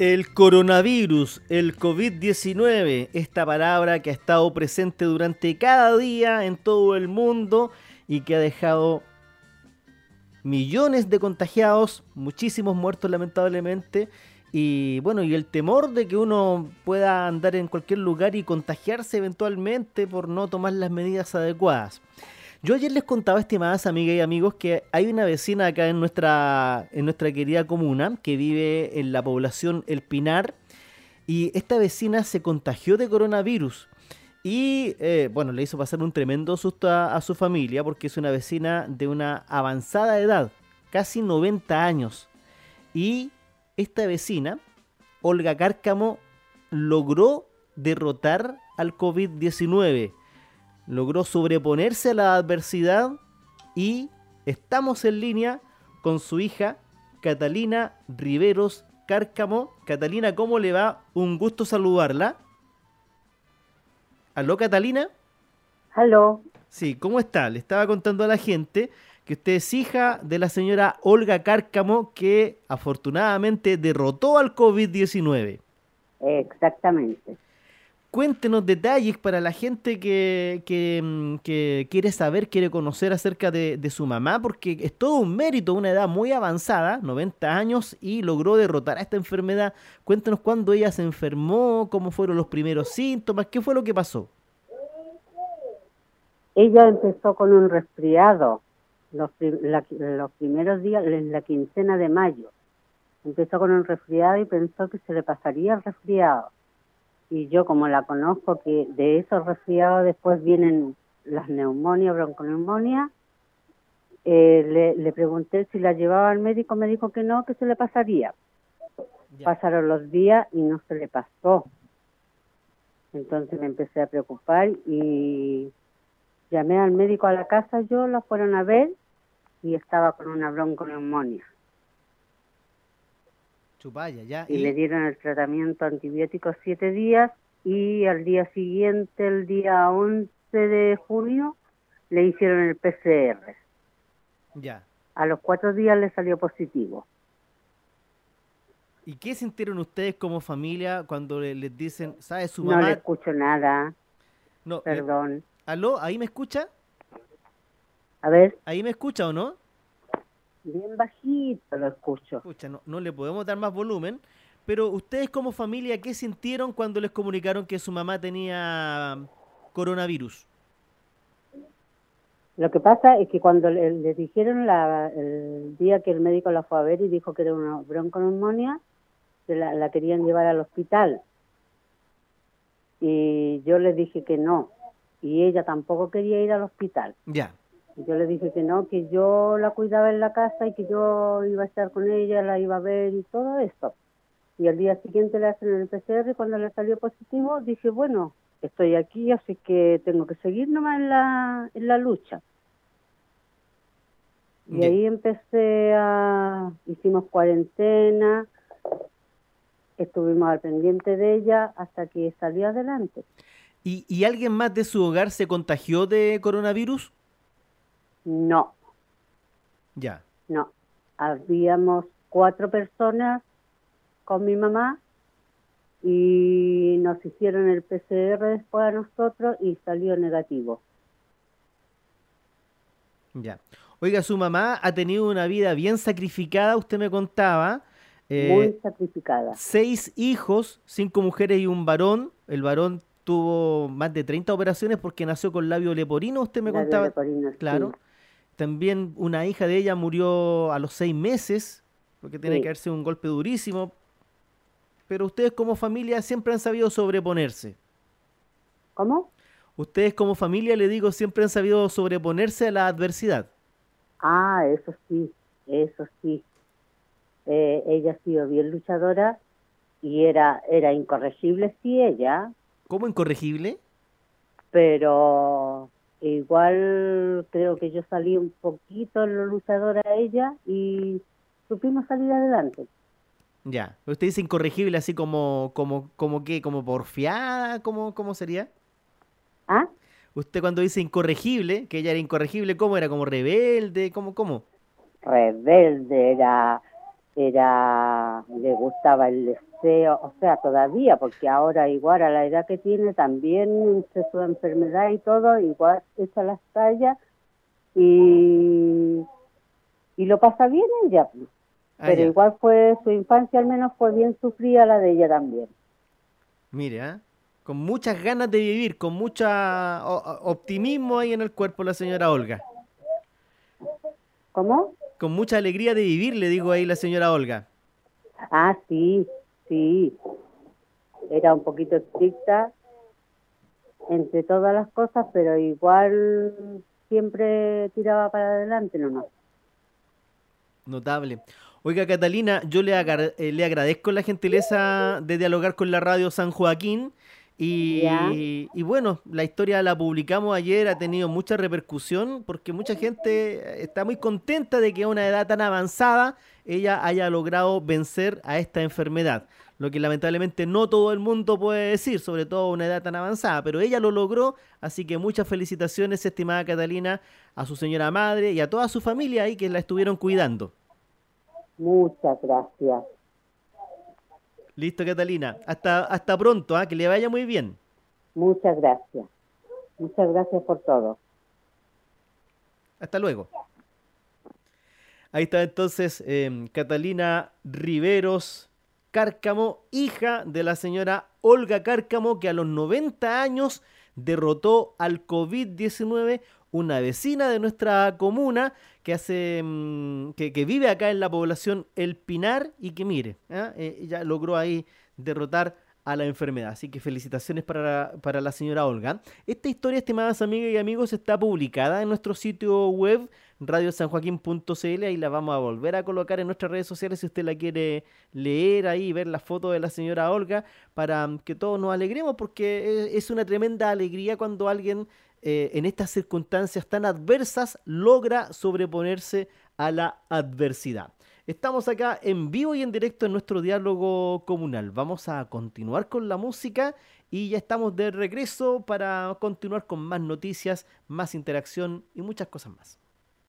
El coronavirus, el COVID-19, esta palabra que ha estado presente durante cada día en todo el mundo y que ha dejado millones de contagiados, muchísimos muertos lamentablemente, y bueno, y el temor de que uno pueda andar en cualquier lugar y contagiarse eventualmente por no tomar las medidas adecuadas. Yo ayer les contaba, estimadas amigas y amigos, que hay una vecina acá en nuestra, en nuestra querida comuna que vive en la población El Pinar y esta vecina se contagió de coronavirus. Y eh, bueno, le hizo pasar un tremendo susto a, a, su familia porque es una vecina de una avanzada edad, casi 90 años. Y esta vecina, Olga Cárcamo, logró derrotar al COVID-19 logró sobreponerse a la adversidad y estamos en línea con su hija Catalina Riveros Cárcamo. Catalina, ¿cómo le va? Un gusto saludarla. ¿Aló, Catalina? Aló. Sí, ¿cómo está? Le estaba contando a la gente que usted es hija de la señora Olga Cárcamo que afortunadamente derrotó al COVID-19. Exactamente. Cuéntenos detalles para la gente que, que, que quiere saber, quiere conocer acerca de, de, su mamá, porque es todo un mérito, una edad muy avanzada, 90 años, y logró derrotar a esta enfermedad. Cuéntenos cuándo ella se enfermó, cómo fueron los primeros síntomas, qué fue lo que pasó. Ella empezó con un resfriado los, la, los primeros días, en la quincena de mayo. Empezó con un resfriado y pensó que se le pasaría el resfriado y yo como la conozco que de esos resfriados después vienen las neumonias, bronconeumonias, eh, le, le, pregunté si la llevaba al médico, me dijo que no, que se le pasaría. Ya. Pasaron los días y no se le pasó. Entonces me empecé a preocupar y llamé al médico a la casa, yo la fueron a ver y estaba con una bronconeumonía. Chupaya, ya. Y, y, le dieron el tratamiento antibiótico siete días y al día siguiente, el día 11 de junio, le hicieron el PCR. Ya. A los cuatro días le salió positivo. ¿Y qué sintieron ustedes como familia cuando les, les dicen, sabe su mamá? No le escucho nada. No, Perdón. Eh, ¿Aló? ¿Ahí me escucha? A ver. ¿Ahí me escucha o no? Bien bajito lo escucho. Escucha, no, no, le podemos dar más volumen, pero ustedes como familia, ¿qué sintieron cuando les comunicaron que su mamá tenía coronavirus? Lo que pasa es que cuando les le dijeron la, el día que el médico la fue a ver y dijo que era una bronconeumonía, se la, la querían llevar al hospital. Y yo les dije que no. Y ella tampoco quería ir al hospital. Ya. Yo le dije que no, que yo la cuidaba en la casa y que yo iba a estar con ella, la iba a ver y todo esto. Y al día siguiente le hacen el PCR y cuando le salió positivo dije, bueno, estoy aquí, así que tengo que seguir nomás en la, en la lucha. Y Bien. ahí empecé a, hicimos cuarentena, estuvimos al pendiente de ella hasta que salió adelante. ¿Y, ¿Y alguien más de su hogar se contagió de coronavirus? No, Ya. no. Habíamos cuatro personas con mi mamá y nos hicieron el PCR después a nosotros y salió negativo. Ya. Oiga, su mamá ha tenido una vida bien sacrificada, usted me contaba. Eh, Muy sacrificada. seis hijos, cinco mujeres y un varón. El varón tuvo más de 30 operaciones porque nació con labio leporino, usted me La de contaba. Leporino, sí. También una hija de ella murió a los seis meses, porque tiene Sí. que haberse un golpe durísimo. Pero ustedes como familia siempre han sabido sobreponerse. ¿Cómo? Ustedes como familia, le digo, siempre han sabido sobreponerse a la adversidad. Ah, eso sí, eso sí. Eh, ella ha sido bien luchadora y era, era incorregible, sí, ella, ¿Cómo incorregible? pero igual creo que yo salí un poquito lo luchadora a ella y supimos salir adelante. Ya. Usted dice incorregible así como, como, como qué, como porfiada, ¿cómo, cómo sería? ¿Ah? Usted cuando dice incorregible, que ella era incorregible, ¿cómo era? ¿Como rebelde? ¿Cómo, cómo? rebelde, era, era, le gustaba el o sea, todavía, porque ahora igual a la edad que tiene también su enfermedad y todo, igual echa las tallas y, y lo pasa bien ella. Ah, Pero igual fue, su infancia al menos fue bien sufrida la de ella también. Mire, ¿eh? con muchas ganas de vivir, con mucho optimismo ahí en el cuerpo la señora Olga. ¿Cómo? Con mucha alegría de vivir, le digo ahí la señora Olga. Ah, sí, sí. Era un poquito estricta entre todas las cosas, pero igual siempre tiraba para adelante nomás. Notable. Oiga, Catalina, yo le, eh, le agradezco la gentileza de dialogar con la radio San Joaquín. Y, y, bueno, la historia la publicamos ayer, ha tenido mucha repercusión porque mucha gente está muy contenta de que a una edad tan avanzada ella haya logrado vencer a esta enfermedad. Lo que lamentablemente no todo el mundo puede decir, sobre todo a una edad tan avanzada, pero ella lo logró, así que muchas felicitaciones, estimada Catalina, a su señora madre y a toda su familia ahí que la estuvieron cuidando. Muchas gracias. Listo, Catalina. Hasta, hasta pronto, ¿ah? que le vaya muy bien. Muchas gracias. Muchas gracias por todo. Hasta luego. Ahí está entonces em, Catalina Riveros Cárcamo, hija de la señora Olga Cárcamo, que a los 90 años derrotó al COVID-19 una vecina de nuestra comuna que hace mm, que, vive acá en la población El Pinar y que mire, ¿ah? eh, ella logró ahí derrotar a la enfermedad. Así que felicitaciones para, para la señora Olga. Esta historia, estimadas amigas y amigos, está publicada en nuestro sitio web radiosanjoaquín.cl y la vamos a volver a colocar en nuestras redes sociales si usted la quiere leer ahí, ver la foto de la señora Olga, para que todos nos alegremos porque es una tremenda alegría cuando alguien eh, en estas circunstancias tan adversas logra sobreponerse a la adversidad. Estamos acá en vivo y en directo en nuestro diálogo comunal. Vamos a continuar con la música y ya estamos de regreso para continuar con más noticias, más interacción y muchas cosas más.